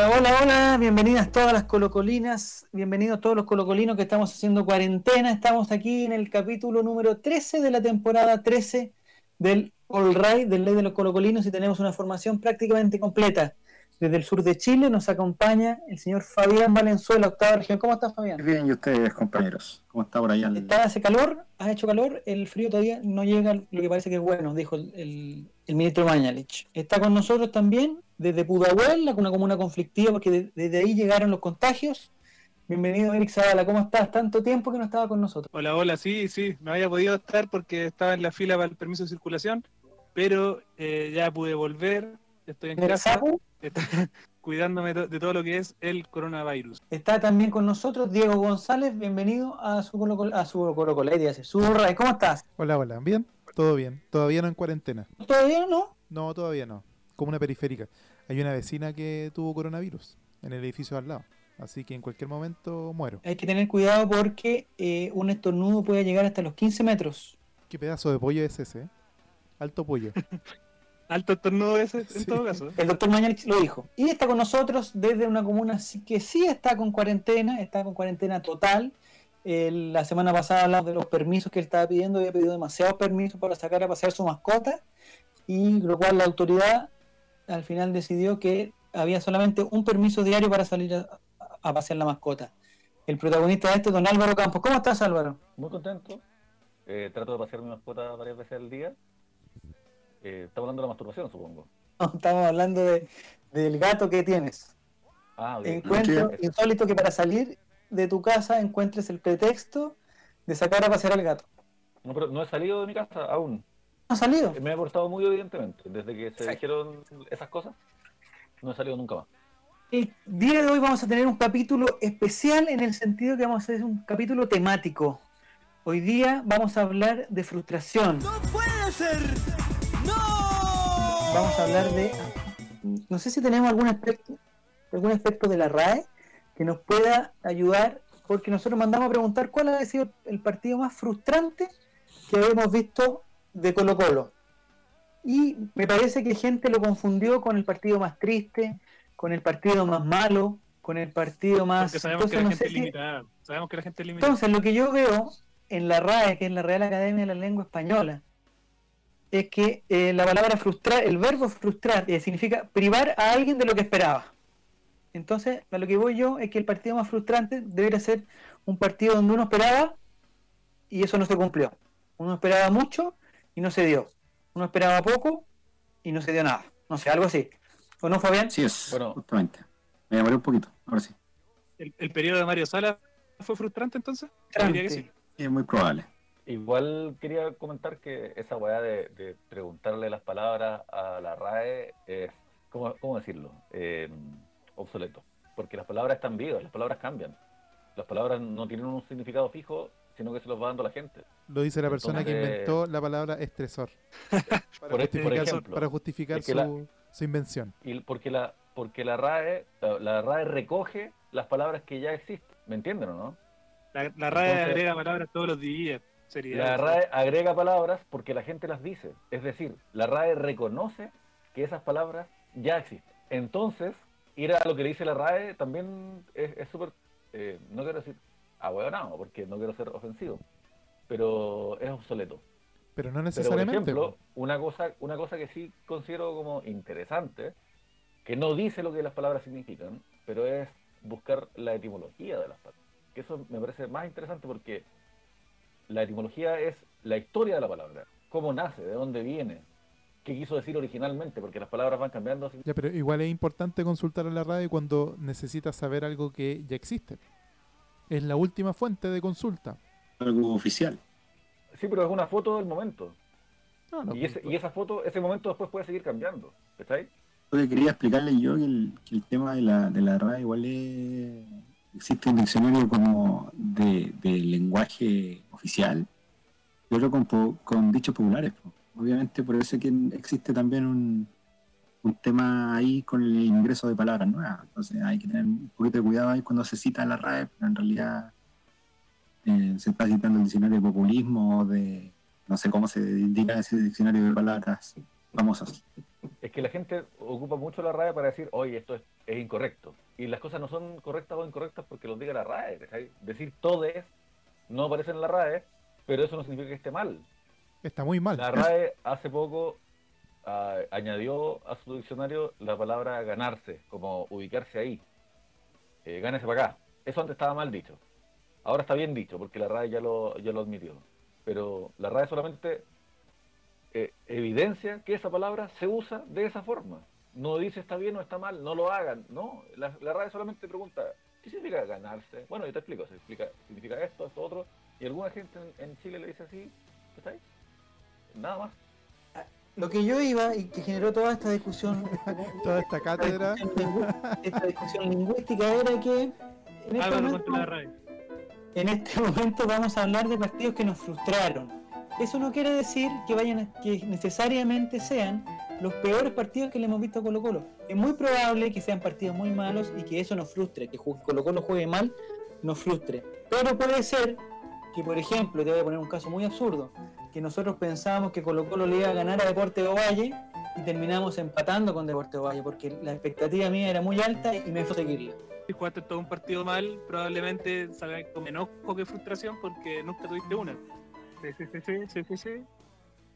Hola, hola, bienvenidas todas las colocolinas, bienvenidos todos los colocolinos que estamos haciendo cuarentena. Estamos aquí en el capítulo número 13 de la temporada 13 del All Right, del Ley de los Colocolinos, y tenemos una formación prácticamente completa. Desde el sur de Chile nos acompaña el señor Fabián Valenzuela, octava región. ¿Cómo estás, Fabián? Bien, y ustedes, compañeros. ¿Cómo está por allá? el- ¿Está, hace calor? ¿Ha hecho calor? El frío todavía no llega, lo que parece que es bueno, dijo el, el- el ministro Mañalich. Está con nosotros también desde Pudahuel, la- una comuna conflictiva, porque de- desde ahí llegaron los contagios. Bienvenido, Eric Zavala. ¿Cómo estás? Tanto tiempo que no estaba con nosotros. Hola, hola, sí, sí, no había podido estar porque estaba en la fila para el permiso de circulación, pero eh, ya pude volver, estoy en ¿El casa, cuidándome de todo lo que es el coronavirus. Está también con nosotros Diego González. Bienvenido a su Colo a su Colo. ¿Cómo estás? Hola, hola. ¿Bien? Todo bien. Todavía no en cuarentena. ¿Todavía no? No, todavía no. Como una periférica. Hay una vecina que tuvo coronavirus en el edificio al lado. Así que en cualquier momento muero. Hay que tener cuidado porque eh, un estornudo puede llegar hasta los 15 metros. ¿Qué pedazo de pollo es ese? eh? Alto pollo. Alto estornudo ese, en todo caso. El doctor Mañalich lo dijo. Y está con nosotros desde una comuna que sí está con cuarentena, está con cuarentena total. Eh, la semana pasada hablamos de los permisos que él estaba pidiendo, había pedido demasiados permisos para sacar a pasear su mascota, y lo cual la autoridad al final decidió que había solamente un permiso diario para salir a, a pasear la mascota. El protagonista de este es don Álvaro Campos. ¿Cómo estás, Álvaro? Muy contento. Eh, trato de pasear mi mascota varias veces al día. Eh, estamos hablando de la masturbación, supongo. Estamos hablando de- del gato que tienes. Ah, ok. Encuentro insólito que para salir de tu casa encuentres el pretexto de sacar a pasear al gato. No, pero no he salido de mi casa aún. ¿No ha salido? Me he portado muy evidentemente. Desde que se Sí. dijeron esas cosas, no he salido nunca más. El día de hoy vamos a tener un capítulo especial en el sentido que vamos a hacer un capítulo temático. Hoy día vamos a hablar de frustración. ¡No puede ser! ¡No! Vamos a hablar de... No sé si tenemos algún aspecto, algún aspecto de la RAE que nos pueda ayudar, porque nosotros mandamos a preguntar cuál ha sido el partido más frustrante que hemos visto de Colo Colo. Y me parece que gente lo confundió con el partido más triste, con el partido más malo, con el partido más... Porque sabemos que la Entonces, no gente si- limitada. Sabemos que la gente es limitada. entonces, lo que yo veo en la RAE, que es la Real Academia de la Lengua Española, es que eh, la palabra frustrar, el verbo frustrar, eh, significa privar a alguien de lo que esperaba. Entonces, a lo que voy yo es que el partido más frustrante debería ser un partido donde uno esperaba y eso no se cumplió. Uno esperaba mucho y no se dio. Uno esperaba poco y no se dio nada. No sé, algo así. ¿O no, Fabián? Sí es, Bueno. justamente. Me demoré un poquito, ahora sí. ¿El, el periodo de Mario Sala fue frustrante entonces? Diría que sí. Sí, Es muy probable. Igual quería comentar que esa weá de, de preguntarle las palabras a la RAE es, ¿cómo, cómo decirlo? Eh, obsoleto. Porque las palabras están vivas, las palabras cambian. Las palabras no tienen un significado fijo, sino que se los va dando la gente. Lo dice la persona que inventó la palabra estresor. Para Por, este- por justificar, ejemplo, para justificar es que su, la- su invención. y porque la porque la RAE la, la RAE recoge las palabras que ya existen, ¿me entienden o no? La, la RAE Entonces- agrega palabras todos los días. Seriedad. La RAE agrega palabras porque la gente las dice, es decir, la RAE reconoce que esas palabras ya existen. Entonces, ir a lo que le dice la RAE también es súper, eh, no quiero decir ahueonado, porque no quiero ser ofensivo, pero es obsoleto. Pero no Pero por necesariamente. ejemplo, una cosa, una cosa que sí considero como interesante, que no dice lo que las palabras significan, pero es buscar la etimología de las palabras. Que eso me parece más interesante porque la etimología es la historia de la palabra, cómo nace, de dónde viene, qué quiso decir originalmente, porque las palabras van cambiando. así. Ya, pero igual es importante consultar a la radio cuando necesitas saber algo que ya existe. Es la última fuente de consulta. Algo oficial. Sí, pero es una foto del momento. No, no, Y, ese- y esa foto, ese momento después puede seguir cambiando. ¿Estáis? Lo que quería explicarle yo que el, que el tema de la, de la RAE igual es... Existe un diccionario como de, de lenguaje oficial y otro con, con dichos populares. po. Obviamente por eso es que existe también un, un tema ahí con el ingreso de palabras nuevas. Entonces hay que tener un poquito de cuidado ahí cuando se cita la RAE, pero en realidad eh, se está citando el diccionario de populismo o de... No sé cómo se indica ese diccionario de palabras famosas. es que la gente ocupa mucho la RAE para decir, oye, esto es, es incorrecto. Y las cosas no son correctas o incorrectas porque lo diga la RAE. Decir todo es, no aparece en la RAE, pero eso no significa que esté mal. Está muy mal. La RAE hace poco ah, añadió a su diccionario la palabra ganarse, como ubicarse ahí. Eh, gánese para acá. Eso antes estaba mal dicho. Ahora está bien dicho, porque la RAE ya lo, ya lo admitió. Pero la RAE solamente eh, evidencia que esa palabra se usa de esa forma. No dice está bien o está mal, no lo hagan. No, la, la RAE solamente pregunta, ¿qué significa ganarse? Bueno, yo te explico, se explica, significa esto, esto, otro. Y alguna gente en, en Chile le dice así, ¿está ahí? Nada más. Lo que yo iba y que generó toda esta discusión, Toda esta cátedra. esta discusión lingüística era que en este, momento, en este momento vamos a hablar de partidos que nos frustraron. Eso no quiere decir que vayan a- que necesariamente sean los peores partidos que le hemos visto a Colo Colo. Es muy probable que sean partidos muy malos y que eso nos frustre, que Colo Colo juegue mal nos frustre. Pero puede ser que, por ejemplo, te voy a poner un caso muy absurdo, que nosotros pensábamos que Colo Colo le iba a ganar a Deportes Valle y terminamos empatando con Deportes Valle, porque la expectativa mía era muy alta y me fue a seguirla. Si jugaste todo un partido mal, probablemente salgas con enojo que frustración porque nunca tuviste una. Sí, sí, sí, sí, sí, sí, sí.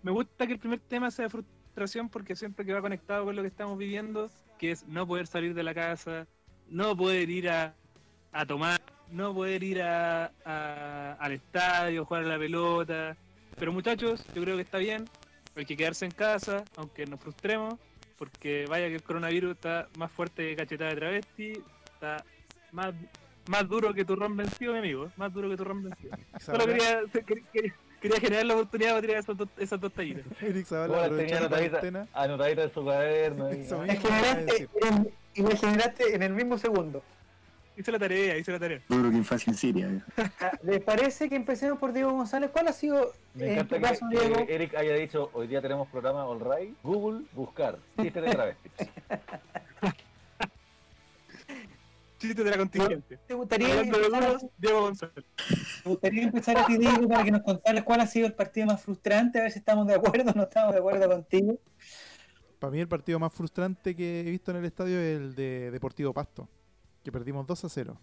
Me gusta que el primer tema sea frustración porque siento que va conectado con lo que estamos viviendo, que es no poder salir de la casa, no poder ir a, a tomar, no poder ir a, a- al estadio, jugar a la pelota. Pero muchachos, yo creo que está bien, hay que quedarse en casa, aunque nos frustremos, porque vaya que el coronavirus está más fuerte que cachetada de travesti, está más, más duro que turrón vencido, mi amigo, más duro que turrón vencido. Solo quería, quería, quería generar la oportunidad para tirar esas dos, esas dos tallitas. Eric ¿Cómo Zavala la tenía anotadita, anotadita en su cuaderno? en- y me generaste en el mismo segundo. Hice la tarea, hice la tarea. Duro que infancia en Siria. Ah, ¿Les parece que empecemos por Diego González? ¿Cuál ha sido, Me en encanta tu caso, que Diego? Eric haya dicho, hoy día tenemos programa All Right, Google, buscar, chiste de travesti. Chiste de la contingente. ¿Te gustaría, Hablando de empezar, duros, Diego González. te gustaría empezar a ti, Diego, para que nos contaras cuál ha sido el partido más frustrante? A ver si estamos de acuerdo o no estamos de acuerdo contigo. Para mí el partido más frustrante que he visto en el estadio es el de Deportivo Pasto, que perdimos 2 a 0,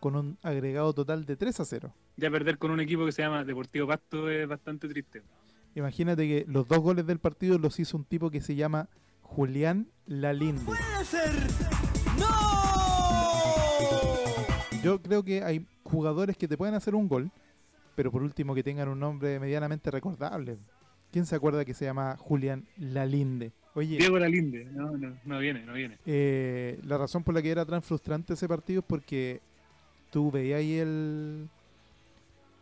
con un agregado total de 3 a 0. Ya perder con un equipo que se llama Deportivo Pasto es bastante triste. Imagínate que los dos goles del partido los hizo un tipo que se llama Julián Lalinde. puede ser. ¡No! Yo creo que hay jugadores que te pueden hacer un gol, pero por último que tengan un nombre medianamente recordable. ¿Quién se acuerda que se llama Julián Lalinde? Oye, Diego Lalinde, no, no, no viene, no viene. eh, la razón por la que era tan frustrante ese partido es porque tú veías ahí el,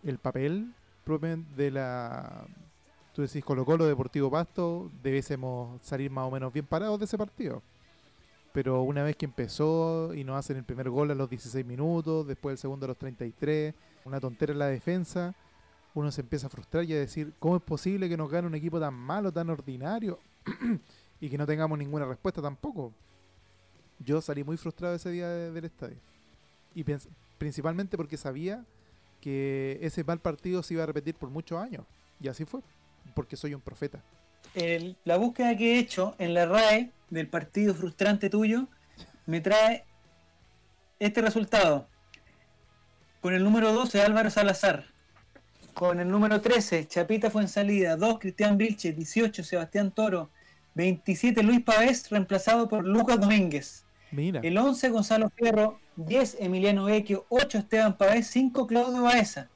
el papel de la... Tú decís Colo Colo, Deportivo Pasto, debiésemos salir más o menos bien parados de ese partido. Pero una vez que empezó y nos hacen el primer gol a los 16 minutos, después el segundo a los 33, una tontera en la defensa, uno se empieza a frustrar y a decir, ¿cómo es posible que nos gane un equipo tan malo, tan ordinario? y que no tengamos ninguna respuesta tampoco. Yo salí muy frustrado ese día de- del estadio. Y principalmente porque sabía que ese mal partido se iba a repetir por muchos años. Y así fue, porque soy un profeta. La búsqueda que he hecho en la RAE del partido frustrante tuyo me trae este resultado. Con el número 12, Álvaro Salazar. Con el número 13, Chapita Fuensalida. 2, Cristian Vilche. 18, Sebastián Toro. 27, Luis Pavés, reemplazado por Lucas Domínguez. Mira, El 11, Gonzalo Fierro. 10, Emiliano Vecchio. 8, Esteban Pavés. 5, Claudio Baeza.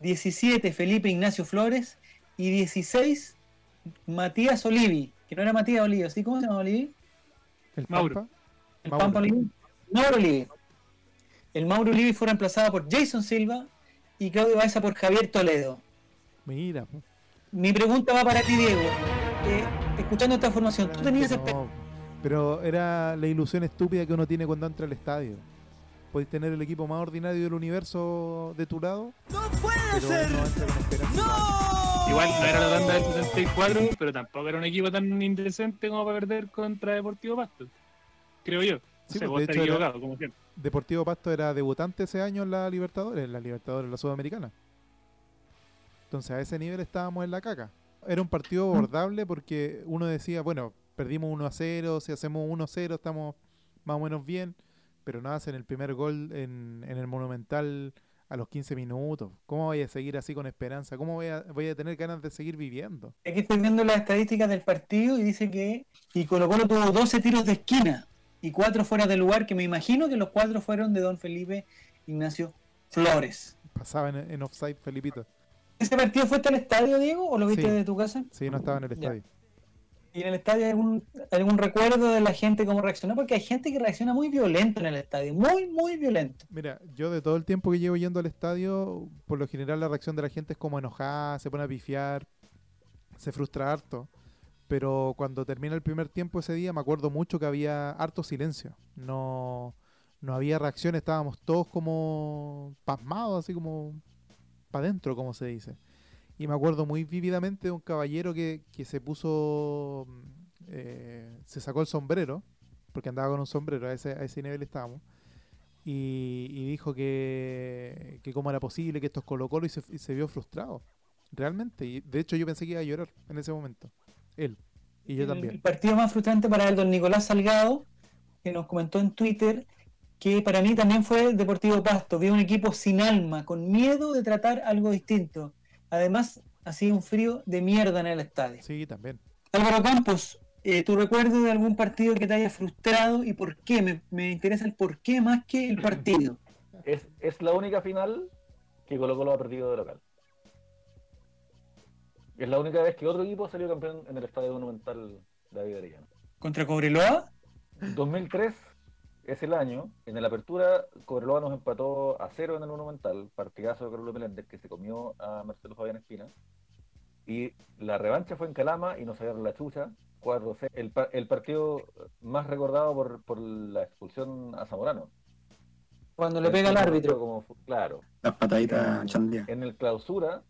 17, Felipe Ignacio Flores. Y 16, Matías Olivi. Que no era Matías Olivi, ¿sí? ¿Cómo se llama Olivi? el Mauro. Pampa. El Mauro. Pampa Olivi. Mauro Olivi. El Mauro Olivi fue reemplazado por Jason Silva y Claudio Baeza por Javier Toledo. Mira. Mi pregunta va para ti, Diego. Eh, escuchando esta formación, ¿tú tenías no, pero era la ilusión estúpida que uno tiene cuando entra al estadio. Podéis tener el equipo más ordinario del universo de tu lado, ¡No puede pero ser! ¡No! Igual no era la tanda del 74, pero tampoco era un equipo tan indecente como para perder contra Deportivo Pasto. Creo yo. Sí, se pues, de hecho era- equivocado, como siempre. Deportivo Pasto era debutante ese año en la Libertadores, en la Libertadores, en la Sudamericana. Entonces a ese nivel estábamos en la caca. Era un partido abordable porque uno decía, bueno, perdimos 1 a 0, si hacemos 1 a 0 estamos más o menos bien, pero no hacen el primer gol en, en el Monumental a los 15 minutos. ¿Cómo voy a seguir así con esperanza? ¿Cómo voy a, voy a tener ganas de seguir viviendo? Aquí estoy viendo las estadísticas del partido y dice que y Colo Colo tuvo 12 tiros de esquina y 4 fuera de lugar, que me imagino que los 4 fueron de Don Felipe Ignacio Flores. Pasaba en, en offside Felipito. ¿Ese partido fuiste al estadio, Diego, o lo viste Sí. desde tu casa? Sí, no estaba en el Ya. estadio. ¿Y en el estadio hay algún, algún recuerdo de la gente cómo reaccionó? Porque hay gente que reacciona muy violento en el estadio, muy, muy violento. Mira, yo de todo el tiempo que llevo yendo al estadio, por lo general la reacción de la gente es como enojada, se pone a pifiar, se frustra harto. Pero cuando termina el primer tiempo ese día, me acuerdo mucho que había harto silencio. No, no había reacción, estábamos todos como pasmados, así como para adentro, como se dice. Y me acuerdo muy vívidamente de un caballero que, que se puso, mm, eh, se sacó el sombrero, porque andaba con un sombrero, a ese, a ese nivel estábamos y, y dijo que, que cómo era posible que esto es Colo Colo y se, y se vio frustrado. Realmente. Y de hecho yo pensé que iba a llorar en ese momento. Él. Y yo El- El también. partido más frustrante para el don Nicolás Salgado, que nos comentó en Twitter que para mí también fue Deportivo Pasto. Vi un equipo sin alma, con miedo de tratar algo distinto. Además, hacía un frío de mierda en el estadio. Sí, también. Álvaro Campos, eh, ¿tu recuerdo de algún partido que te haya frustrado y por qué? Me, me interesa el por qué más que el partido. Es, es la única final que Colo Colo ha perdido de local. Es la única vez que otro equipo salió campeón en el Estadio Monumental David Arellano. ¿Contra Cobreloa? 2003 es el año, en la apertura Cobreloa nos empató a cero en el Monumental, partidazo de Carlos Meléndez que se comió a Marcelo Fabián Espina, y la revancha fue en Calama y nos sacaron la chucha, 4-0, el, pa- el partido más recordado por, por la expulsión a Zamorano. Cuando le pega al árbitro. Como claro, Las pataditas chandía. en el clausura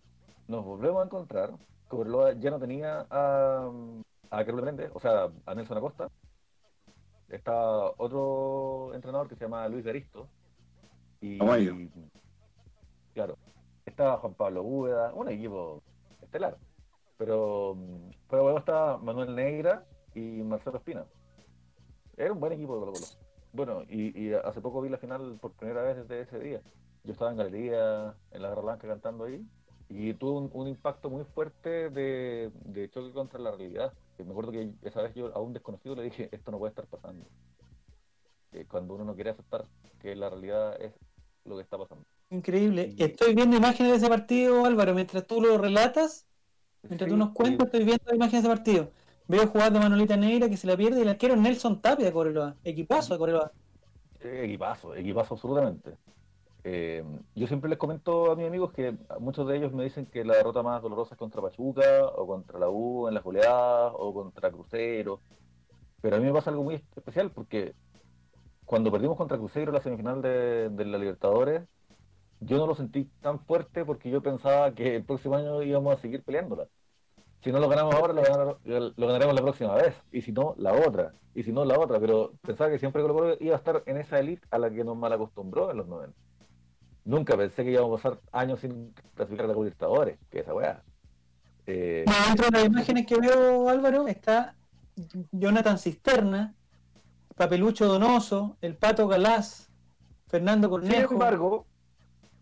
nos volvemos a encontrar. Cobreloa ya no tenía a, a Carlos Meléndez, o sea, a Nelson Acosta. Estaba otro entrenador que se llama Luis Garisto. Y, Aguayo. claro, estaba Juan Pablo Úbeda, un equipo estelar. Pero de huevo estaba Manuel Negra y Marcelo Espina. Era un buen equipo de Colo Colo. Bueno, y, y hace poco vi la final por primera vez desde ese día. Yo estaba en galería, en la Garra Blanca cantando ahí, y tuvo un, un impacto muy fuerte de, de choque contra la realidad. Que me acuerdo que esa vez yo a un desconocido le dije, esto no puede estar pasando. Que cuando uno no quiere aceptar que la realidad es lo que está pasando. Increíble. Estoy viendo imágenes de ese partido, Álvaro. Mientras tú lo relatas, mientras tú Sí, nos cuentas, y- estoy viendo imágenes de ese partido. Veo jugando Manolita Negra que se la pierde y el arquero Nelson Tapia de. Equipazo de Cobreloa. Eh, Equipazo, equipazo absolutamente. Eh, yo siempre les comento a mis amigos que muchos de ellos me dicen que la derrota más dolorosa es contra Pachuca o contra la U en las goleadas o contra Cruzeiro. Pero a mí me pasa algo muy especial porque cuando perdimos contra Cruzeiro la semifinal de, de la Libertadores, yo no lo sentí tan fuerte porque yo pensaba que el próximo año íbamos a seguir peleándola. Si no lo ganamos ahora, lo, ganar- lo ganaremos la próxima vez. Y si no, la otra. Y si no, la otra. Pero pensaba que siempre Colo Colo iba a estar en esa elite a la que nos mal acostumbró en los 90. Nunca pensé que íbamos a pasar años sin clasificar a la Copa Libertadores. Que esa weá. Eh, Bueno, dentro de las imágenes que veo, Álvaro, está Jonathan Cisterna, Papelucho Donoso, el Pato Galás, Fernando Sin Cornejo. embargo,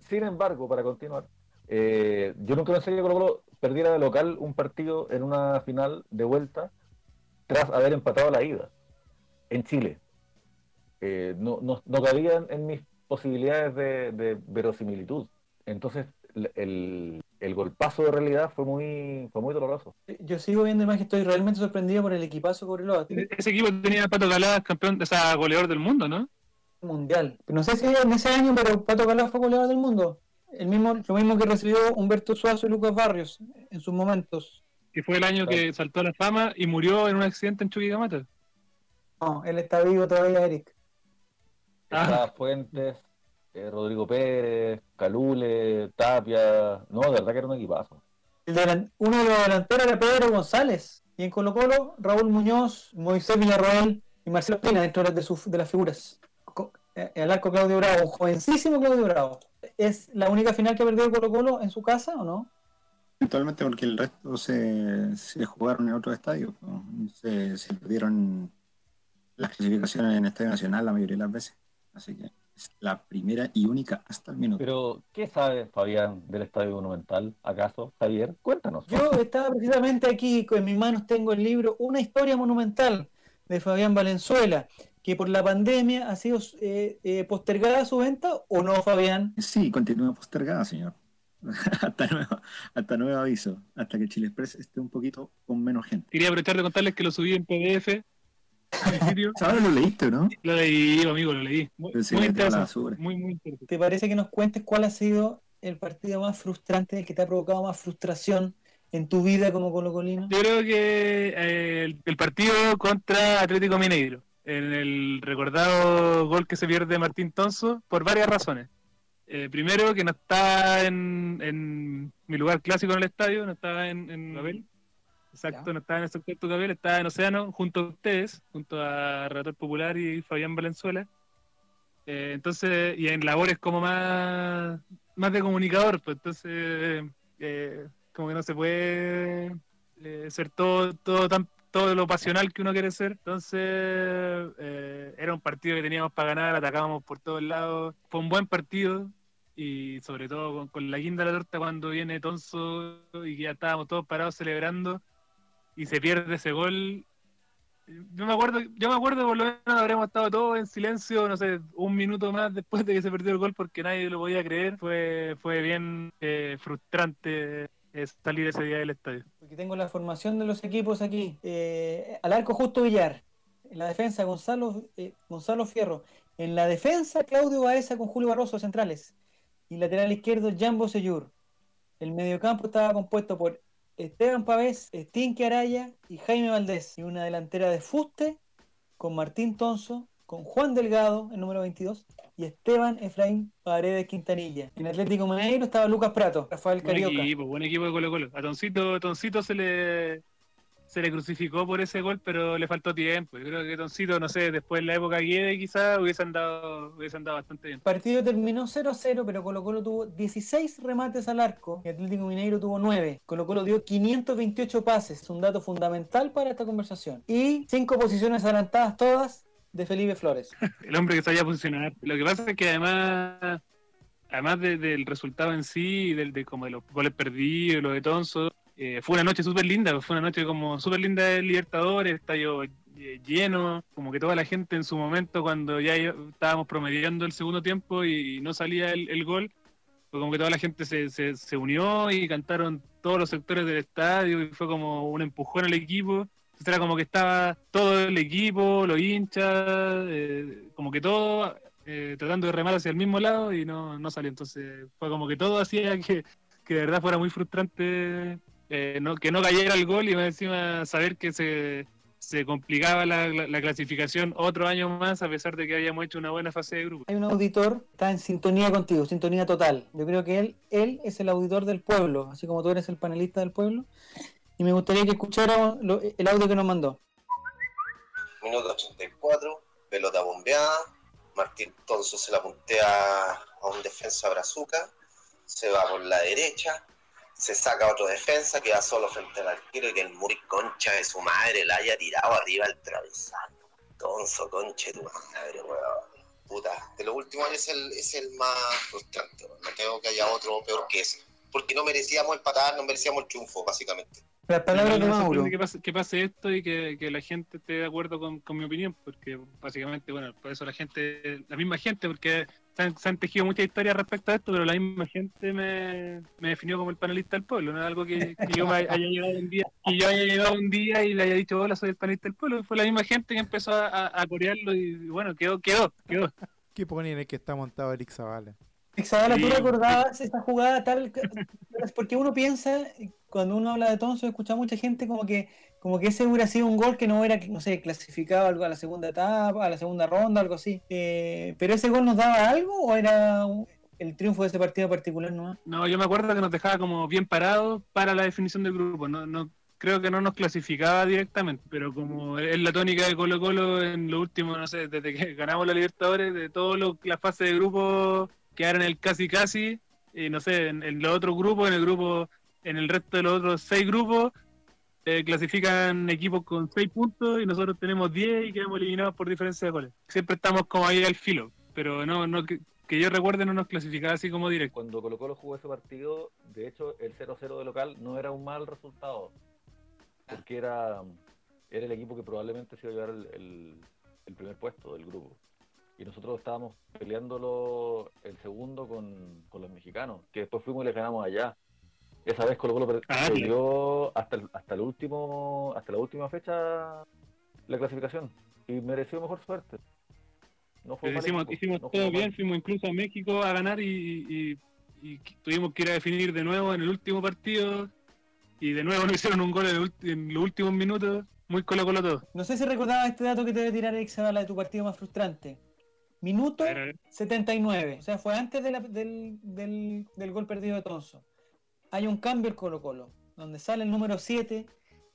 sin embargo, para continuar, eh, yo nunca pensé que Colo Colo perdiera de local un partido en una final de vuelta tras haber empatado la ida en Chile. Eh, no, no, no cabían en mis posibilidades de, de verosimilitud. Entonces, el, golpazo de realidad fue muy, fue muy doloroso. Yo sigo viendo imágenes, estoy realmente sorprendido por el equipazo Cobreloa. Ese equipo tenía a Pato Galá, campeón, o sea, goleador del mundo, ¿no? mundial. No sé si en ese año, pero Pato Galá fue goleador del mundo. El mismo, lo mismo que recibió Humberto Suazo y Lucas Barrios en sus momentos. Que fue el año que saltó a la fama y murió en un accidente en Chuquicamata. No, él está vivo todavía, Eric. Ah. Fuentes, eh, Rodrigo Pérez, Calule, Tapia. No, de verdad que era un equipazo. El delan- uno de los delanteros era Pedro González. Y en Colo Colo, Raúl Muñoz, Moisés Villarroel y Marcelo Pina dentro de, sus- de las figuras. Co- eh, El arco Claudio Bravo, un jovencísimo Claudio Bravo. ¿Es la única final que ha perdido Colo Colo en su casa o no? Eventualmente porque el resto se, se jugaron en otros estadios. ¿no? Se, se perdieron las clasificaciones en Estadio Nacional la mayoría de las veces. Así que es la primera y única hasta el minuto. Pero, ¿qué sabe Fabián del Estadio Monumental? ¿Acaso, Javier? Cuéntanos. Yo estaba precisamente aquí, en mis manos tengo el libro Una historia monumental de Fabián Valenzuela, que por la pandemia ha sido eh, eh, postergada su venta o no, Fabián. Sí, continúa postergada, señor. hasta, nuevo, hasta nuevo aviso. Hasta que Chile Express esté un poquito con menos gente. Quería aprovechar de contarles que lo subí en PDF. En sitio. Ahora lo leíste, ¿no? Lo leí, amigo, lo leí. Muy, se muy interesante. Muy, muy interesante. ¿Te parece que nos cuentes cuál ha sido el partido más frustrante, el que te ha provocado más frustración en tu vida como colocolino? Yo creo que eh, el, el partido contra Atlético Mineiro, en el recordado gol que se pierde Martín Tonso, por varias razones. Eh, primero, que no estaba en, en mi lugar clásico en el estadio, no estaba en, en Babel. Exacto, Ya. no estaba en el sector Tucapel, estaba en Océano, junto a ustedes, junto a Relator Popular y Fabián Valenzuela. Eh, entonces, y en labores como más, más de comunicador, pues entonces, eh, como que no se puede eh, ser todo, todo tan todo lo pasional que uno quiere ser. Entonces, era un partido que teníamos para ganar, atacábamos por todos lados. Fue un buen partido y sobre todo con, con la guinda de la torta cuando viene Tonso y que ya estábamos todos parados celebrando y se pierde ese gol. Yo me acuerdo, yo me acuerdo por lo menos habremos estado todos en silencio, no sé, un minuto más después de que se perdió el gol porque nadie lo podía creer. Fue, fue bien eh, frustrante eh, salir ese día del estadio. Porque tengo la formación de los equipos aquí. Eh, al arco Justo Villar. En la defensa Gonzalo, eh, Gonzalo Fierro. En la defensa Claudio Baeza con Julio Barroso centrales. Y lateral izquierdo Jambo Seyur. El mediocampo estaba compuesto por Esteban Pavés, Stinky Araya y Jaime Valdés. Y una delantera de fuste con Martín Tonso, con Juan Delgado, el número 22, y Esteban Efraín Paredes Quintanilla. En Atlético Mineiro estaba Lucas Prato, Rafael Buen Carioca. equipo, buen equipo de Colo Colo. A Toncito, Toncito se le se le crucificó por ese gol, pero le faltó tiempo. Yo creo que Toncito, no sé, después en la época Guede quizás hubiese andado, hubiese andado bastante bien. El partido terminó 0-0, pero Colo Colo tuvo 16 remates al arco y Atlético Mineiro tuvo 9. Colo Colo dio 528 pases, es un dato fundamental para esta conversación. Y 5 posiciones adelantadas todas de Felipe Flores. El hombre que sabía posicionar. Lo que pasa es que además, además de- del resultado en sí, y del, de como de los goles perdidos, lo de Tonso, eh, fue una noche súper linda, fue una noche como súper linda de Libertadores, estadio eh, lleno, como que toda la gente en su momento cuando ya estábamos promediando el segundo tiempo y no salía el, el gol, fue como que toda la gente se, se, se unió y cantaron todos los sectores del estadio y fue como un empujón al equipo. Entonces era como que estaba todo el equipo, los hinchas, eh, como que todo eh, tratando de remar hacia el mismo lado y no, no salió. Entonces fue como que todo hacía que, que de verdad fuera muy frustrante eh, no, que no cayera el gol y más encima saber que se, se complicaba la, la- la clasificación otro año más a pesar de que habíamos hecho una buena fase de grupo. Hay un auditor que está en sintonía contigo, sintonía total. Yo creo que él, él es el auditor del pueblo, así como tú eres el panelista del pueblo. Y me gustaría que escucháramos lo- el audio que nos mandó. Minuto 84, pelota bombeada. Martín Tonso se la puntea a un defensa brazuca. Se va por la derecha. Se saca otro defensa, queda solo frente al arquero y que el muy concha de su madre la haya tirado arriba al travesaño. Tonso, conche tu madre, weón. Puta, de los últimos años es el, es el más frustrante. weón. No creo que haya otro peor que ese. Porque no merecíamos empatar, no merecíamos el triunfo, básicamente. Las palabras de Mauro. que pase, que pase esto y que, que la gente esté de acuerdo con, con mi opinión, porque básicamente, bueno, por eso la gente, la misma gente, porque se han, se han tejido muchas historias respecto a esto, pero la misma gente me, me definió como el panelista del pueblo, no es algo que, que yo me haya llegado un día, que yo haya llegado un día y le haya dicho hola soy el panelista del pueblo, fue la misma gente que empezó a, a- a corearlo y bueno, quedó, quedó, quedó. ¿Qué pone en el que está montado Eric Zavala? Ixabala, ¿tú Sí. recordabas esa jugada tal? Porque uno piensa, cuando uno habla de Tonso, escucha a mucha gente como que como que ese hubiera sido un gol que no hubiera, no sé, clasificado algo a la segunda etapa, a la segunda ronda, algo así. Eh, ¿Pero ese gol nos daba algo o era el triunfo de ese partido particular nomás? No, yo me acuerdo que nos dejaba como bien parados para la definición del grupo. No, no creo que no nos clasificaba directamente, pero como es la tónica de Colo Colo en lo último, no sé, desde que ganamos la Libertadores, de todas las fases de grupo quedaron el casi casi, y no sé, en los otros grupos, en el grupo en el resto de los otros seis grupos eh, clasifican equipos con seis puntos y nosotros tenemos 10 y quedamos eliminados por diferencia de goles. Siempre estamos como ahí al filo, pero no, no que, yo recuerde no nos clasificaba así como directo. Cuando Colo Colo jugó ese partido, de hecho, el 0-0 de local no era un mal resultado. Porque era, era el equipo que probablemente se iba a llevar el primer puesto del grupo. Y nosotros estábamos peleándolo el segundo con, con los mexicanos, que después fuimos y les ganamos allá. Esa vez Colo Colo per- Ah, perdió hasta el, hasta el último, hasta la última fecha la clasificación. Y mereció mejor suerte. No fue Pero mal hicimos equipo, hicimos no fue todo mal. bien, fuimos incluso a México a ganar y, y- y tuvimos que ir a definir de nuevo en el último partido y de nuevo nos hicieron un gol en, el ulti- en los últimos minutos, muy colo colo todo. No sé si recordabas este dato que te debe tirar Zavala de tu partido más frustrante. Minuto A ver, a ver. 79. O sea, fue antes de la- del, del- del gol perdido de Tonso. Hay un cambio en Colo Colo, donde sale el número 7,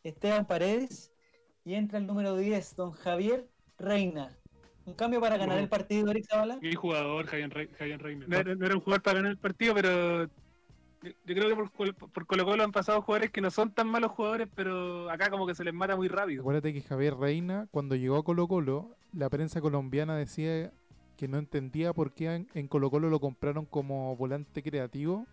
Esteban Paredes, y entra el número 10, don Javier Reina. Un cambio para ganar el partido, Eric Zavala. Mi jugador, Javier, Reina. No era, no era un jugador para ganar el partido, pero yo creo que por, Col- por Colo Colo han pasado jugadores que no son tan malos jugadores, pero acá como que se les mata muy rápido. Acuérdate que Javier Reina, cuando llegó a Colo Colo, la prensa colombiana decía que no entendía por qué en, en Colo Colo lo compraron como volante creativo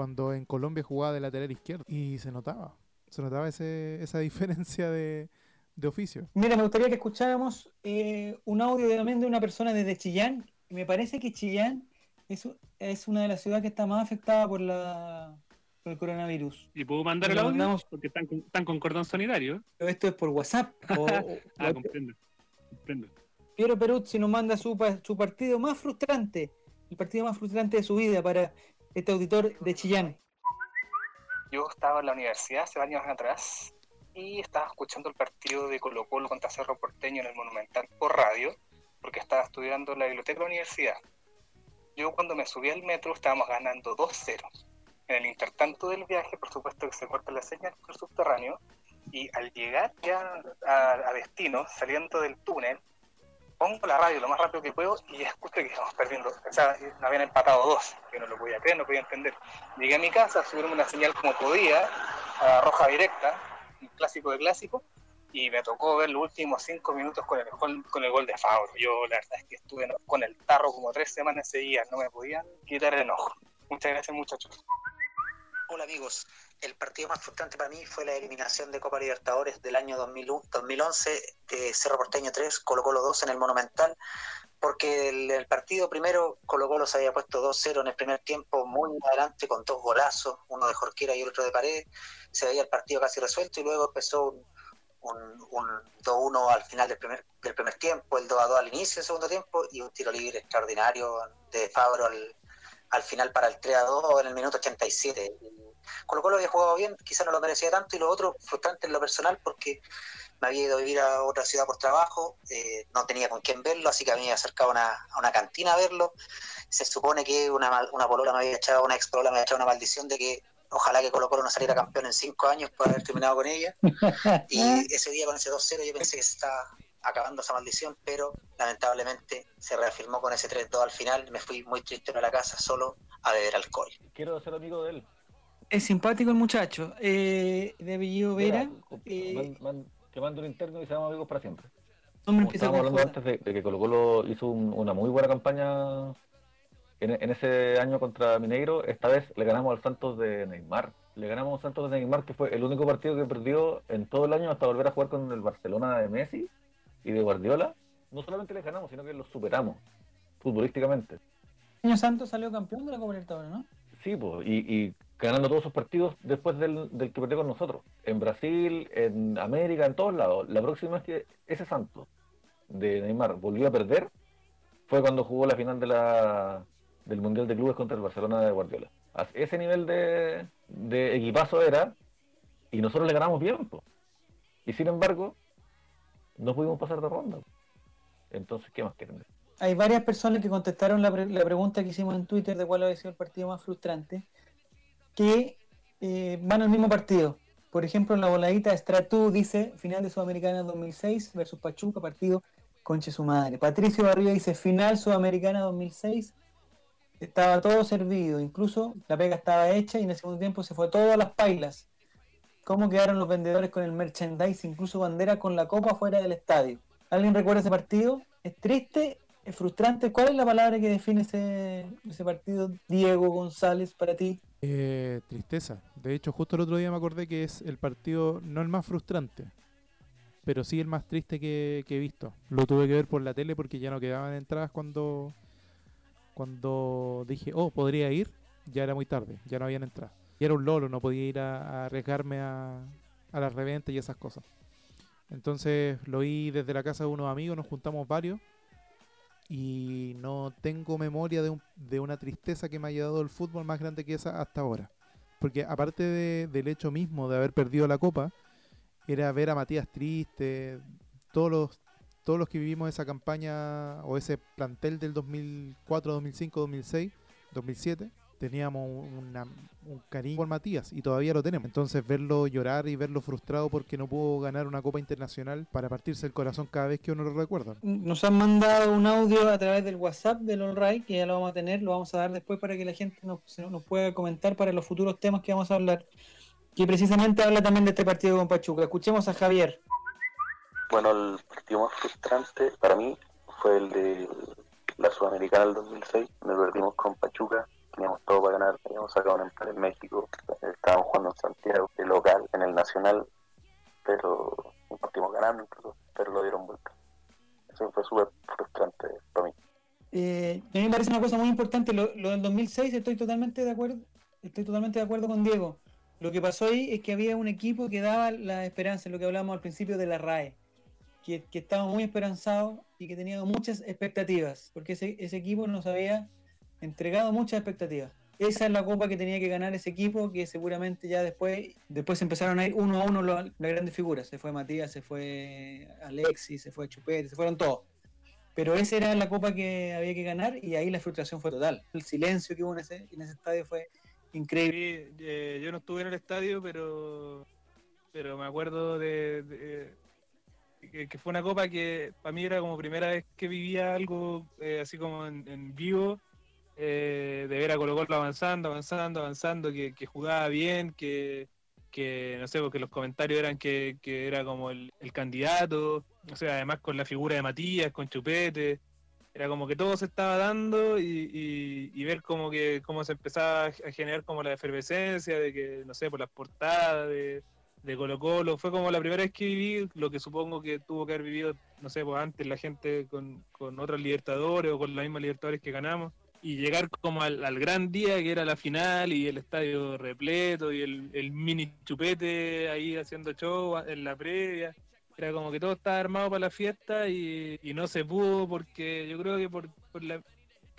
cuando en Colombia jugaba de lateral izquierdo. Y se notaba, se notaba ese, esa diferencia de, de oficio. Mira, me gustaría que escucháramos eh, un audio de- también de una persona desde Chillán. Y me parece que Chillán es, es una de las ciudades que está más afectada por, la, por el coronavirus. ¿Y puedo mandar el audio? mandamos. Porque están con, están con cordón sanitario. Pero esto es por WhatsApp. o- o- Ah, o- comprendo. comprendo. Piero Peruzzi nos manda su, su partido más frustrante, el partido más frustrante de su vida para este auditor de Chillán. Yo estaba en la universidad hace años atrás y estaba escuchando el partido de Colo Colo contra Cerro Porteño en el Monumental por radio, porque estaba estudiando en la biblioteca de la universidad. Yo cuando me subí al metro estábamos ganando 2-0. En el intertanto del viaje, por supuesto que se corta la señal por el subterráneo, y al llegar ya a, a destino, saliendo del túnel, pongo la radio lo más rápido que puedo y escucho que estamos perdiendo. O sea, me habían empatado dos. Yo no lo podía creer, no podía entender. Llegué a mi casa, subieron una señal como podía, a roja directa, un clásico de clásico, y me tocó ver los últimos cinco minutos con el, con, con el gol de Fabro. Yo la verdad es que estuve con el tarro como tres semanas seguidas, no me podían quitar el enojo. Muchas gracias muchachos. Hola amigos, el partido más frustrante para mí fue la eliminación de Copa Libertadores del año 2001 2011 de Cerro Porteño 3, Colo Colo 2 en el Monumental, porque el, partido primero Colo Colo se había puesto 2-0 en el primer tiempo, muy adelante con dos golazos, uno de Jorquera y otro de Paredes, se veía el partido casi resuelto y luego empezó un, un, un 2-1 al final del primer, del primer tiempo, el 2-2 al inicio del segundo tiempo y un tiro libre extraordinario de Fabro al, al final para el 3-2 en el minuto 87. Colo Colo había jugado bien, quizá no lo merecía tanto, y lo otro frustrante en lo personal porque me había ido a vivir a otra ciudad por trabajo, eh, no tenía con quién verlo, así que me había acercado a una, a una cantina a verlo. Se supone que una, una polola me había echado, una ex polola me había echado una maldición de que ojalá que Colo Colo no saliera campeón en cinco años por haber terminado con ella. Y ese día con ese 2-0 yo pensé que se estaba acabando esa maldición, pero lamentablemente se reafirmó con ese 3-2 al final. Me fui muy triste a la casa solo a beber alcohol. Quiero ser amigo de él. Es simpático el muchacho, eh, de apellido Vera. Mira, eh, man- man- que mande un interno y seamos amigos para siempre. Como estábamos hablando antes de, de que Colo Colo hizo un- una muy buena campaña en, en ese año contra Mineiro, esta vez le ganamos al Santos de Neymar. Le ganamos al Santos de Neymar, que fue el único partido que perdió en todo el año hasta volver a jugar con el Barcelona de Messi y de Guardiola. No solamente les ganamos, sino que los superamos futbolísticamente. Año Santos salió campeón de la Copa Libertadores, ¿no? Sí, po, y, y ganando todos sus partidos después del, del que perdió con nosotros. En Brasil, en América, en todos lados. La próxima vez que ese Santos de Neymar volvió a perder fue cuando jugó la final de la, del Mundial de Clubes contra el Barcelona de Guardiola. Ese nivel de, de equipazo era, y nosotros le ganamos bien. Y sin embargo, no pudimos pasar de ronda. Entonces, ¿qué más quieren? Hay varias personas que contestaron la, pre- la pregunta que hicimos en Twitter de cuál había sido el partido más frustrante, que eh, van al mismo partido. Por ejemplo, en la voladita Stratú dice final de Sudamericana 2006 versus Pachuca, partido conche su madre. Patricio Barriga dice final Sudamericana 2006 estaba todo servido, incluso la pega estaba hecha y en el segundo tiempo se fue todo a las pailas. ¿Cómo quedaron los vendedores con el merchandise, incluso bandera con la copa fuera del estadio? ¿Alguien recuerda ese partido? ¿Es triste? ¿Es frustrante? ¿Cuál es la palabra que define ese, partido, Diego González, para ti? Eh, tristeza. De hecho, justo el otro día me acordé que es el partido no el más frustrante, pero sí el más triste que, he visto. Lo tuve que ver por la tele porque ya no quedaban entradas cuando, cuando dije, oh, podría ir. Ya era muy tarde, ya no habían entradas. Y era un lolo, no podía ir a, a arriesgarme a, a la reventa y esas cosas. Entonces lo vi desde la casa de unos amigos, nos juntamos varios y no tengo memoria de, un- de una tristeza que me haya dado el fútbol más grande que esa hasta ahora. Porque aparte de- del hecho mismo de haber perdido la copa, era ver a Matías triste, todos los, todos los que vivimos esa campaña o ese plantel del 2004, 2005, 2006, 2007, teníamos una- un cariño por Matías y todavía lo tenemos. Entonces verlo llorar y verlo frustrado porque no pudo ganar una copa internacional para partirse el corazón cada vez que uno lo recuerda. Nos han mandado un audio a través del WhatsApp del All Right, que ya lo vamos a tener, lo vamos a dar después para que la gente nos, se- nos pueda comentar para los futuros temas que vamos a hablar. Que precisamente habla también de este partido con Pachuca. Escuchemos a Javier. Bueno, el partido más frustrante para mí fue el de la Sudamericana del 2006, donde perdimos con Pachuca, teníamos todo para ganar, habíamos sacado un empate en México, estábamos jugando en Santiago, de local, en el Nacional, pero no partimos ganando, pero lo dieron vuelta. Eso fue súper frustrante para mí. Eh, a mí me parece una cosa muy importante, lo, del 2006 estoy totalmente de acuerdo, estoy totalmente de acuerdo con Diego. Lo que pasó ahí es que había un equipo que daba la esperanza, lo que hablamos al principio de la RAE, que, que estaba muy esperanzado y que tenía muchas expectativas, porque ese, ese equipo nos había entregado muchas expectativas. Esa es la copa que tenía que ganar ese equipo, que seguramente ya después, después empezaron a ir uno a uno las grandes figuras. Se fue Matías, se fue Alexis, se fue Chupete, se fueron todos. Pero esa era la copa que había que ganar y ahí la frustración fue total. El silencio que hubo en ese, en ese estadio fue increíble. Sí, eh, yo no estuve en el estadio, pero pero me acuerdo de, que, fue una copa que para mí era como primera vez que vivía algo eh, así como en vivo, eh, de ver a Colo Colo avanzando, avanzando, avanzando, que, que jugaba bien, que, no sé, porque los comentarios eran que, era como el, candidato, o sea, además con la figura de Matías, con Chupete, era como que todo se estaba dando y, y- y ver como que cómo se empezaba a generar como la efervescencia de que, no sé, por las portadas de, de Colo Colo, fue como la primera vez que viví, lo que supongo que tuvo que haber vivido, no sé, pues antes la gente con, con otras Libertadores o con la misma Libertadores que ganamos, y llegar como al, al gran día que era la final y el estadio repleto y el, el mini chupete ahí haciendo show en la previa. Era como que todo estaba armado para la fiesta y, y no se pudo porque yo creo que por, por la,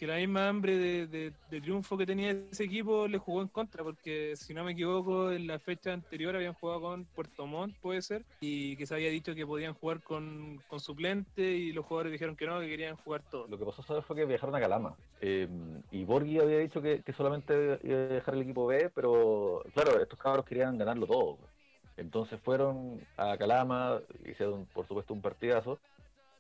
que la misma hambre de, de- triunfo que tenía ese equipo le jugó en contra, porque si no me equivoco, en la fecha anterior habían jugado con Puerto Montt, puede ser, y que se había dicho que podían jugar con, con suplente y los jugadores dijeron que no, que querían jugar todos. Lo que pasó fue que viajaron a Calama. eh, y Borghi había dicho que, que solamente iba a dejar el equipo B, pero claro, estos cabros querían ganarlo todo. Entonces fueron a Calama, hicieron por supuesto un partidazo.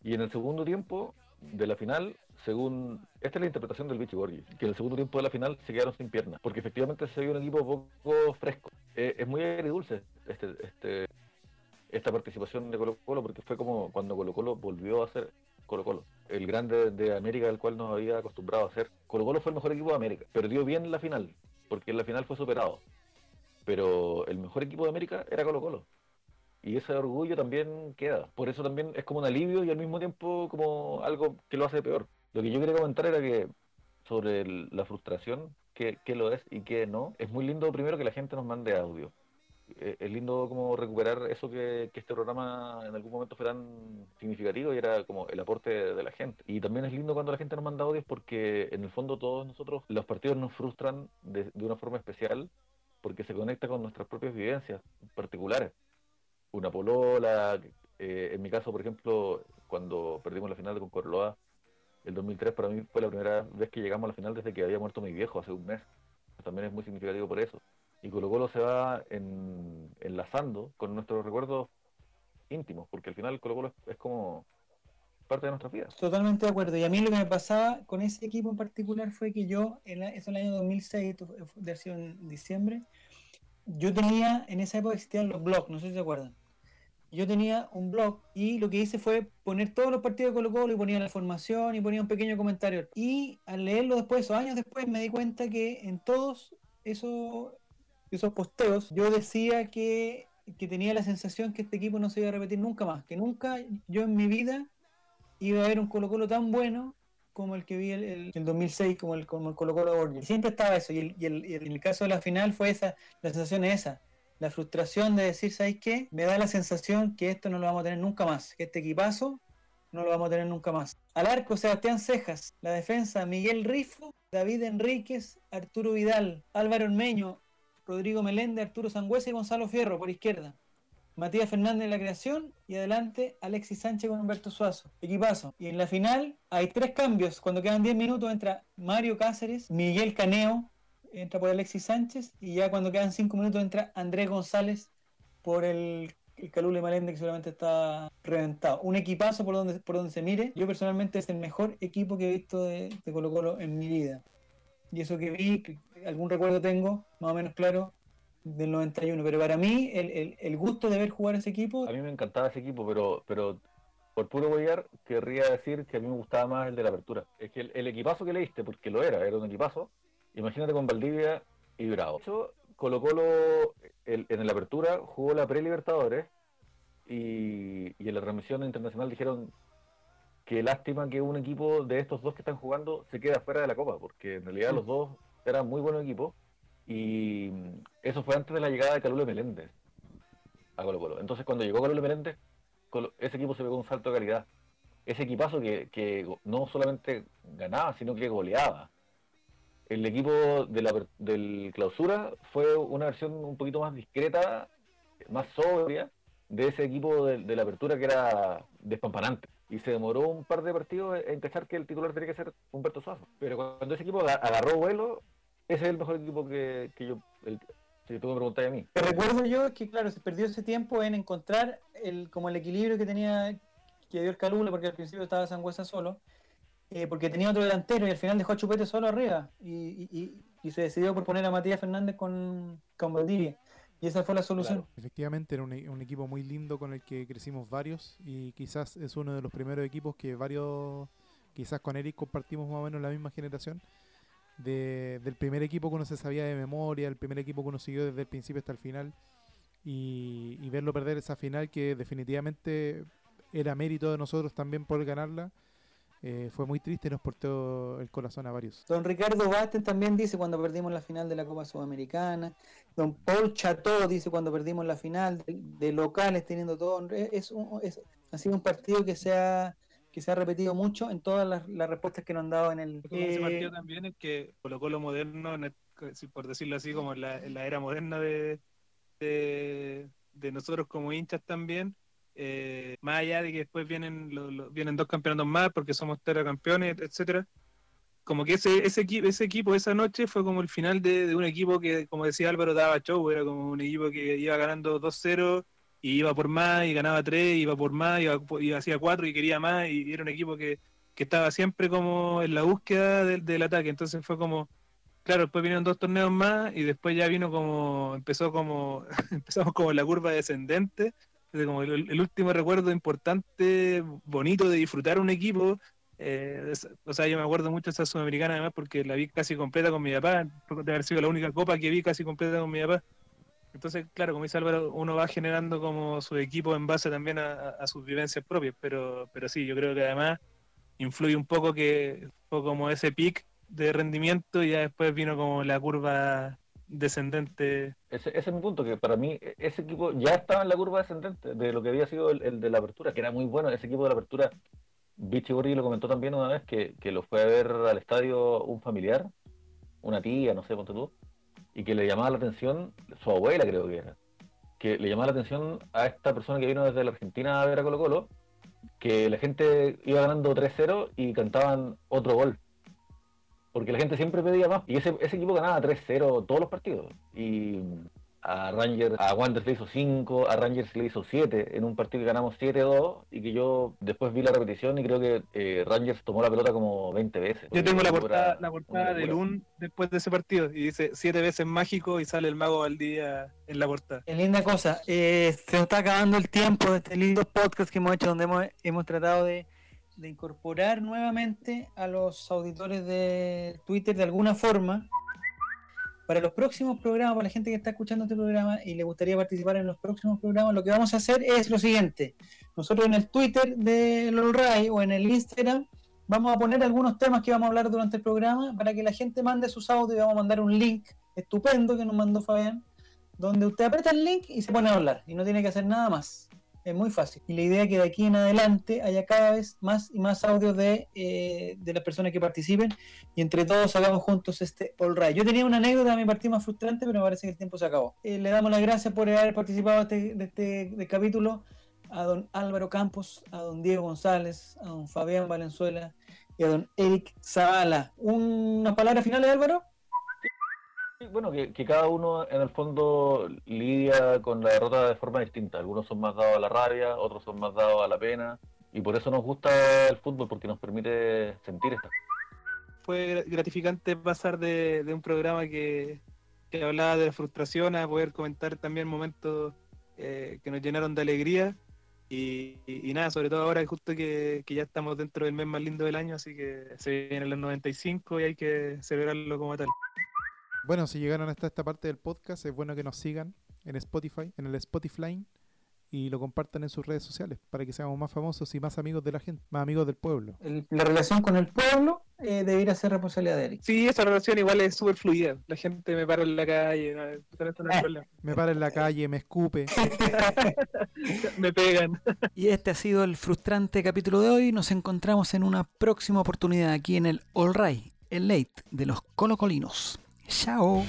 Y en el segundo tiempo de la final, según. Esta es la interpretación del Vichy Borghi, que en el segundo tiempo de la final se quedaron sin piernas, porque efectivamente se vio un equipo poco fresco. Eh, es muy agridulce este, este, esta participación de Colo Colo, porque fue como cuando Colo Colo volvió a ser Colo Colo, el grande de América al cual nos había acostumbrado a ser. Colo Colo fue el mejor equipo de América, perdió bien la final, porque en la final fue superado. Pero el mejor equipo de América era Colo Colo. Y ese orgullo también queda. Por eso también es como un alivio y al mismo tiempo como algo que lo hace peor. Lo que yo quería comentar era que sobre la frustración, qué, qué lo es y qué no, es muy lindo primero que la gente nos mande audio. Eh, Es lindo como recuperar eso que, que este programa en algún momento fue tan significativo y era como el aporte de la gente. Y también es lindo cuando la gente nos manda audios porque en el fondo todos nosotros, los partidos nos frustran de, de una forma especial porque se conecta con nuestras propias vivencias particulares. Una polola, eh, en mi caso, por ejemplo, cuando perdimos la final con Corloa, el 2003 para mí fue la primera vez que llegamos a la final desde que había muerto mi viejo hace un mes. También es muy significativo por eso. Y Colo Colo se va en- enlazando con nuestros recuerdos íntimos, porque al final Colo Colo es, como parte de nuestras vidas. Totalmente de acuerdo. Y a mí lo que me pasaba con ese equipo en particular fue que yo, en la- eso en el año 2006, esto fue- fue- debe haber sido en diciembre, yo tenía, en esa época existían los blogs, no sé si se acuerdan. Yo tenía un blog y lo que hice fue poner todos los partidos de Colo Colo y ponía la formación y ponía un pequeño comentario. Y al leerlo después, o años después, me di cuenta que en todos esos, esos posteos yo decía que, que tenía la sensación que este equipo no se iba a repetir nunca más, que nunca yo en mi vida iba a ver un Colo Colo tan bueno como el que vi el, el- el 2006, como el, como el Colo Colo de Borges. Siempre estaba eso, y, el, y y el caso de la final fue esa, la sensación es esa, la frustración de decir, ¿sabes qué? Me da la sensación que esto no lo vamos a tener nunca más, que este equipazo no lo vamos a tener nunca más. Al arco, Sebastián Cejas, la defensa, Miguel Rifo, David Enríquez, Arturo Vidal, Álvaro Ormeño, Rodrigo Meléndez, Arturo Sangüesa y Gonzalo Fierro por izquierda. Matías Fernández en la creación y adelante Alexis Sánchez con Humberto Suazo. Equipazo. Y en la final hay tres cambios. Cuando quedan 10 minutos entra Mario Cáceres, Miguel Caneo, entra por Alexis Sánchez y ya cuando quedan 5 minutos entra Andrés González por el, el Calule Malende que seguramente está reventado. Un equipazo por donde, por donde se mire. Yo personalmente es el mejor equipo que he visto de, de Colo Colo en mi vida. Y eso que vi, algún recuerdo tengo, más o menos claro, del 91. Pero para mí, el, el- el gusto de ver jugar ese equipo, A mí me encantaba ese equipo, pero, pero por puro boyar, querría decir que a mí me gustaba más el de la apertura. Es que el, el equipazo que leíste, porque lo era, era un equipazo, imagínate con Valdivia y Bravo. De hecho, Colo Colo el- en la apertura jugó la pre-Libertadores y, y en la transmisión internacional dijeron que lástima que un equipo de estos dos que están jugando se queda fuera de la Copa, porque en realidad los dos eran muy buenos equipos y eso fue antes de la llegada de Calule Meléndez a Colo Colo. Entonces cuando llegó Calule Meléndez, Colo- ese equipo se pegó un salto de calidad. Ese equipazo que, no solamente ganaba, sino que goleaba. El equipo de la, del clausura fue una versión un poquito más discreta, más sobria, de ese equipo de, la apertura que era despampanante. Y se demoró un par de partidos en cachar que el titular tenía que ser Humberto Suazo. Pero cuando ese equipo aga- agarró vuelo, ese es el mejor equipo que, que yo, el- si tú me preguntas a mí. recuerdo yo que, claro, se perdió ese tiempo en encontrar el, como el equilibrio que tenía, que dio el Calule, porque al principio estaba Sangüesa solo, eh, porque tenía otro delantero y al final dejó a Chupete solo arriba. Y, se decidió por poner a Matías Fernández con, con Valdivia. Y esa fue la solución. Efectivamente, era un, un equipo muy lindo con el que crecimos varios y quizás es uno de los primeros equipos que varios, quizás con Eric compartimos más o menos la misma generación. De, del primer equipo que uno se sabía de memoria, el primer equipo que uno siguió desde el principio hasta el final y, y verlo perder esa final que definitivamente era mérito de nosotros también por ganarla. Eh, fue muy triste y nos portó el corazón a varios. Don Ricardo Basten también dice cuando perdimos la final de la Copa Sudamericana. Don Paul Chateau dice cuando perdimos la final de, de locales teniendo todo. Es, un- es- ha sido un partido que se ha, que se ha repetido mucho en todas las, las respuestas que nos han dado en el. Con ese eh, partido también es que Colo Colo moderno, en el- si- por decirlo así, como en la, en la era moderna de, de, de nosotros como hinchas también, eh, más allá de que después vienen lo- lo- vienen dos campeonatos más porque somos campeones, etcétera como que ese, ese, ese equipo esa noche fue como el final de, un equipo que, como decía Álvaro, daba show, era como un equipo que iba ganando 2-0 y iba por más y ganaba 3, iba por más, iba hacía 4 y quería más y era un equipo que, que estaba siempre como en la búsqueda del, del ataque, entonces fue como, claro, después vinieron dos torneos más y después ya vino como, empezó como, empezamos como la curva descendente, como el, último recuerdo importante, bonito de disfrutar un equipo, eh, o sea, yo me acuerdo mucho de esa sudamericana además porque la vi casi completa con mi papá, de haber sido la única copa que vi casi completa con mi papá. Entonces, claro, como dice Álvaro, uno va generando como su equipo en base también a sus vivencias propias, pero, pero sí, yo creo que además influye un poco que fue como ese pic de rendimiento y ya después vino como la curva descendente. Ese, ese es mi punto, que para mí e- ese equipo ya estaba en la curva descendente de lo que había sido el, de la apertura, que era muy bueno. Ese equipo de la apertura, Vichy Gorri lo comentó también una vez, que, que lo fue a ver al estadio un familiar, una tía, no sé, ponte tú, y que le llamaba la atención, su abuela creo que era, que le llamaba la atención a esta persona que vino desde la Argentina a ver a Colo Colo, que la gente iba ganando 3-0 y cantaban otro gol. Porque la gente siempre pedía más. Y ese, ese equipo ganaba 3-0 todos los partidos. Y, a Rangers, a Wanderers le hizo 5, a Rangers le hizo 7 en un partido que ganamos 7-2 y que yo después vi la repetición y creo que eh, Rangers tomó la pelota como 20 veces. Yo tengo la portada, la portada de locura. Lun después de ese partido y dice siete veces mágico y sale el mago al día en la portada. Qué linda cosa. Eh, se nos está acabando el tiempo de este lindo podcast que hemos hecho donde hemos, hemos tratado de, de incorporar nuevamente a los auditores de Twitter de alguna forma. Para los próximos programas, para la gente que está escuchando este programa y le gustaría participar en los próximos programas, lo que vamos a hacer es lo siguiente. Nosotros en el Twitter de LOLRAI o en el Instagram vamos a poner algunos temas que vamos a hablar durante el programa para que la gente mande sus audios y vamos a mandar un link estupendo que nos mandó Fabián donde usted aprieta el link y se pone a hablar y no tiene que hacer nada más. Es muy fácil. Y la idea es que de aquí en adelante haya cada vez más y más audios de, eh, de las personas que participen y entre todos hagamos juntos este All Right. Yo tenía una anécdota de mi partido más frustrante, pero me parece que el tiempo se acabó. Eh, le damos las gracias por haber participado de este, de este de capítulo a don Álvaro Campos, a don Diego González, a don Fabián Valenzuela y a don Eric Zavala. ¿Unas palabras finales, Álvaro? Bueno, que, cada uno en el fondo lidia con la derrota de forma distinta. Algunos son más dados a la rabia, otros son más dados a la pena. Y por eso nos gusta el fútbol, porque nos permite sentir estas Fue gratificante pasar de, un programa que, que hablaba de la frustración a poder comentar también momentos eh, que nos llenaron de alegría. Y nada, sobre todo ahora justo que, que ya estamos dentro del mes más lindo del año, así que se vienen los 95 y hay que celebrarlo como tal. Bueno, si llegaron hasta esta parte del podcast, es bueno que nos sigan en Spotify, en el Spotify, y lo compartan en sus redes sociales para que seamos más famosos y más amigos de la gente, más amigos del pueblo. El- la relación con el pueblo eh, debería ser responsabilidad de Eric. Sí, esa relación igual es súper fluida. La gente me para en la calle, no, no es problema. Me para en la calle, me escupe. me pegan. Y este ha sido el frustrante capítulo de hoy. Nos encontramos en una próxima oportunidad aquí en el All Right, el late de los colocolinos. 下午